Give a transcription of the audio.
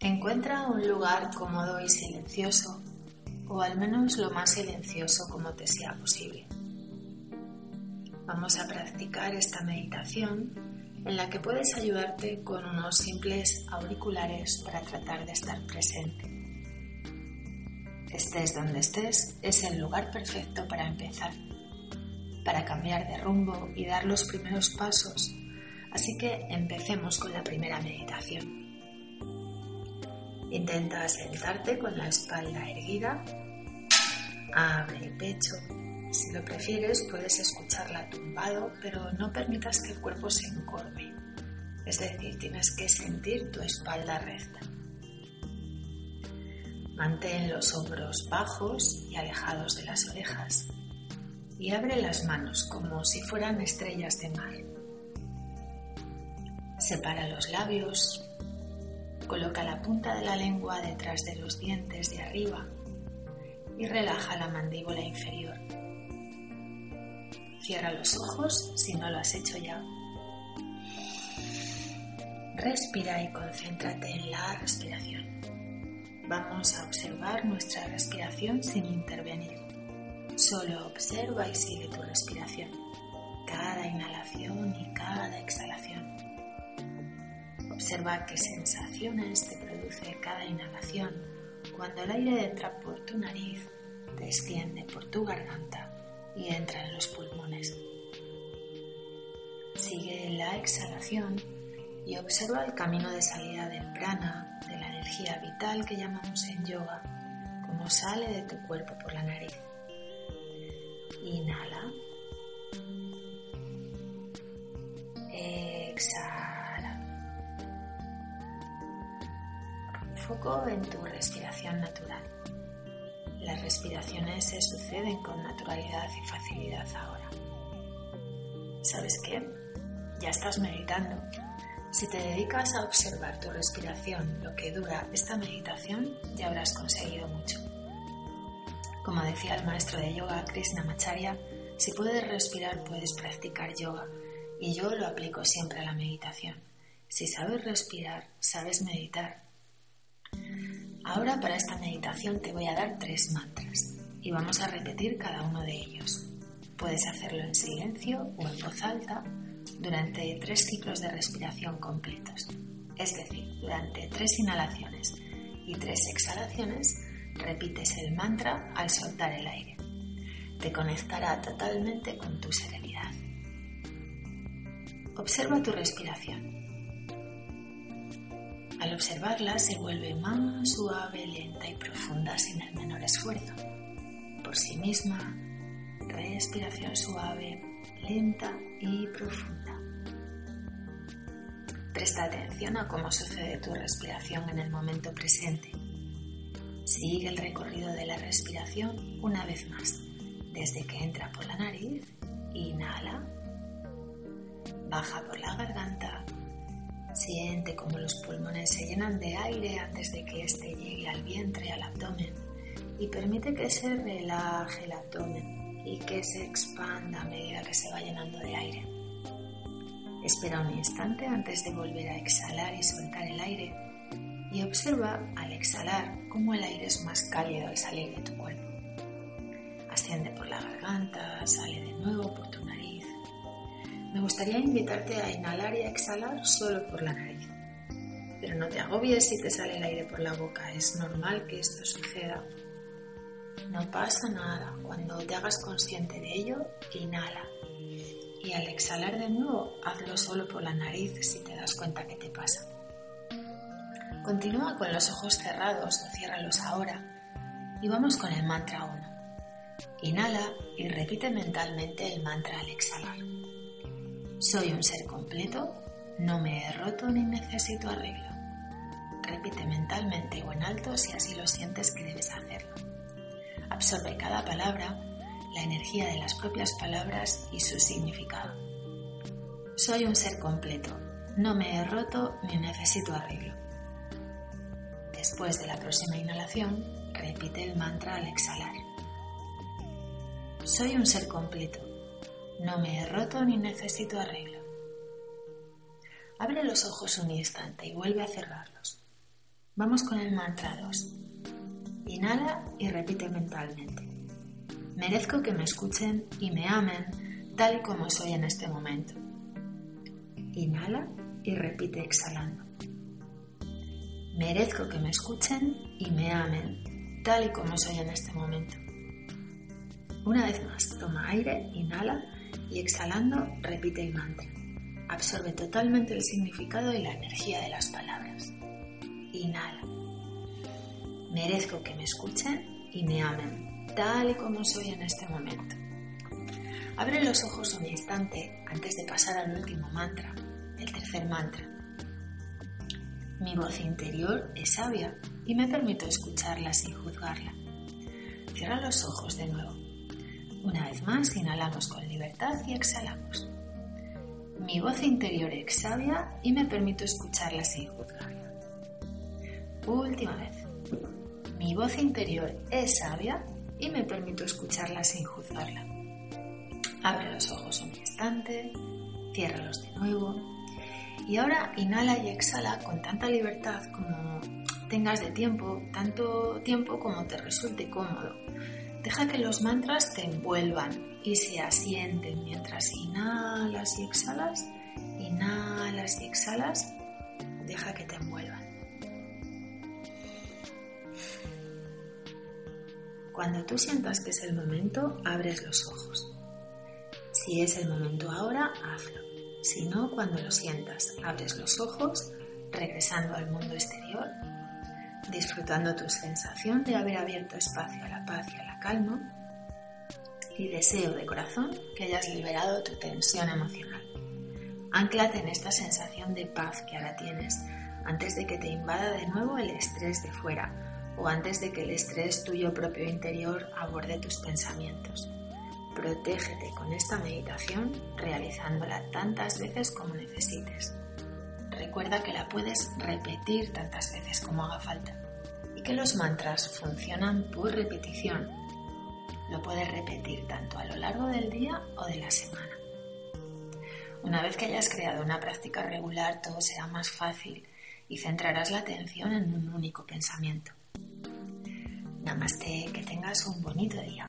Encuentra un lugar cómodo y silencioso, o al menos lo más silencioso como te sea posible. Vamos a practicar esta meditación en la que puedes ayudarte con unos simples auriculares para tratar de estar presente. Estés donde estés, es el lugar perfecto para empezar, para cambiar de rumbo y dar los primeros pasos. Así que empecemos con la primera meditación. Intenta sentarte con la espalda erguida, abre el pecho. Si lo prefieres, puedes escucharla tumbado, pero no permitas que el cuerpo se encorve. Es decir, tienes que sentir tu espalda recta. Mantén los hombros bajos y alejados de las orejas y abre las manos como si fueran estrellas de mar. Separa los labios, coloca la punta de la lengua detrás de los dientes de arriba y relaja la mandíbula inferior. Cierra los ojos si no lo has hecho ya. Respira y concéntrate en la respiración. Vamos a observar nuestra respiración sin intervenir. Solo observa y sigue tu respiración, cada inhalación y cada exhalación. Observa qué sensaciones te produce cada inhalación cuando el aire entra por tu nariz, desciende por tu garganta y entra en los pulmones. Sigue la exhalación y observa el camino de salida del prana, de la energía vital que llamamos en yoga, como sale de tu cuerpo por la nariz. Inhala. Exhala. Foco en tu respiración natural. Las respiraciones se suceden con naturalidad y facilidad ahora. ¿Sabes qué? Ya estás meditando. Si te dedicas a observar tu respiración lo que dura esta meditación, ya habrás conseguido mucho. Como decía el maestro de yoga Krishnamacharya, si puedes respirar puedes practicar yoga y yo lo aplico siempre a la meditación. Si sabes respirar, sabes meditar. Ahora para esta meditación te voy a dar tres mantras y vamos a repetir cada uno de ellos. Puedes hacerlo en silencio o en voz alta durante tres ciclos de respiración completos. Es decir, durante tres inhalaciones y tres exhalaciones repites el mantra al soltar el aire. Te conectará totalmente con tu serenidad. Observa tu respiración. Al observarla se vuelve más suave, lenta y profunda sin el menor esfuerzo. Por sí misma, respiración suave, lenta y profunda. Presta atención a cómo sucede tu respiración en el momento presente. Sigue el recorrido de la respiración una vez más, desde que entra por la nariz, inhala, baja por la garganta, siente como los pulmones se llenan de aire antes de que éste llegue al vientre al abdomen y permite que se relaje el abdomen y que se expanda a medida que se va llenando de aire. Espera un instante antes de volver a exhalar y soltar el aire y observa al exhalar cómo el aire es más cálido al salir de tu cuerpo. Asciende por la garganta, sale de nuevo por tu nariz. Me gustaría invitarte a inhalar y a exhalar solo por la nariz. Pero no te agobies si te sale el aire por la boca, es normal que esto suceda. No pasa nada, cuando te hagas consciente de ello, inhala y al exhalar de nuevo, hazlo solo por la nariz si te das cuenta que te pasa. Continúa con los ojos cerrados o ciérralos ahora y vamos con el mantra 1. Inhala y repite mentalmente el mantra al exhalar. Soy un ser completo, no me he roto ni necesito arreglo. repite mentalmente o en alto si así lo sientes que debes hacerlo. Absorbe cada palabra, la energía de las propias palabras y su significado. Soy un ser completo, no me he roto ni necesito arreglo. Después de la próxima inhalación, repite el mantra al exhalar. Soy un ser completo, no me he roto ni necesito arreglo. Abre los ojos un instante y vuelve a cerrarlos. Vamos con el mantra 2. Inhala y repite mentalmente. Merezco que me escuchen y me amen tal y como soy en este momento. Inhala y repite exhalando. Merezco que me escuchen y me amen tal y como soy en este momento. Una vez más, toma aire, inhala y exhalando repite el mantra. Absorbe totalmente el significado y la energía de las palabras. Inhala. Merezco que me escuchen y me amen, tal y como soy en este momento. Abre los ojos un instante antes de pasar al último mantra, el tercer mantra. Mi voz interior es sabia y me permito escucharla sin juzgarla. Cierra los ojos de nuevo. Una vez más, inhalamos con libertad y exhalamos. Mi voz interior sabia y me permito escucharla sin juzgarla. Última vez. Mi voz interior es sabia y me permito escucharla sin juzgarla. Abre los ojos un instante, ciérralos de nuevo y ahora inhala y exhala con tanta libertad como tengas de tiempo, tanto tiempo como te resulte cómodo. Deja que los mantras te envuelvan y se asienten mientras inhalas y exhalas, inhalas y exhalas, deja que te envuelvan. Cuando tú sientas que es el momento, abres los ojos. Si es el momento ahora, hazlo. Si no, cuando lo sientas, abres los ojos, regresando al mundo exterior, disfrutando tu sensación de haber abierto espacio a la paz y a la calma, y deseo de corazón que hayas liberado tu tensión emocional. Anclate en esta sensación de paz que ahora tienes antes de que te invada de nuevo el estrés de fuera o antes de que el estrés tuyo propio interior aborde tus pensamientos. Protégete con esta meditación realizándola tantas veces como necesites. Recuerda que la puedes repetir tantas veces como haga falta y que los mantras funcionan por repetición. Lo puedes repetir tanto a lo largo del día o de la semana. Una vez que hayas creado una práctica regular, todo será más fácil y centrarás la atención en un único pensamiento. Namaste, que tengas un bonito día.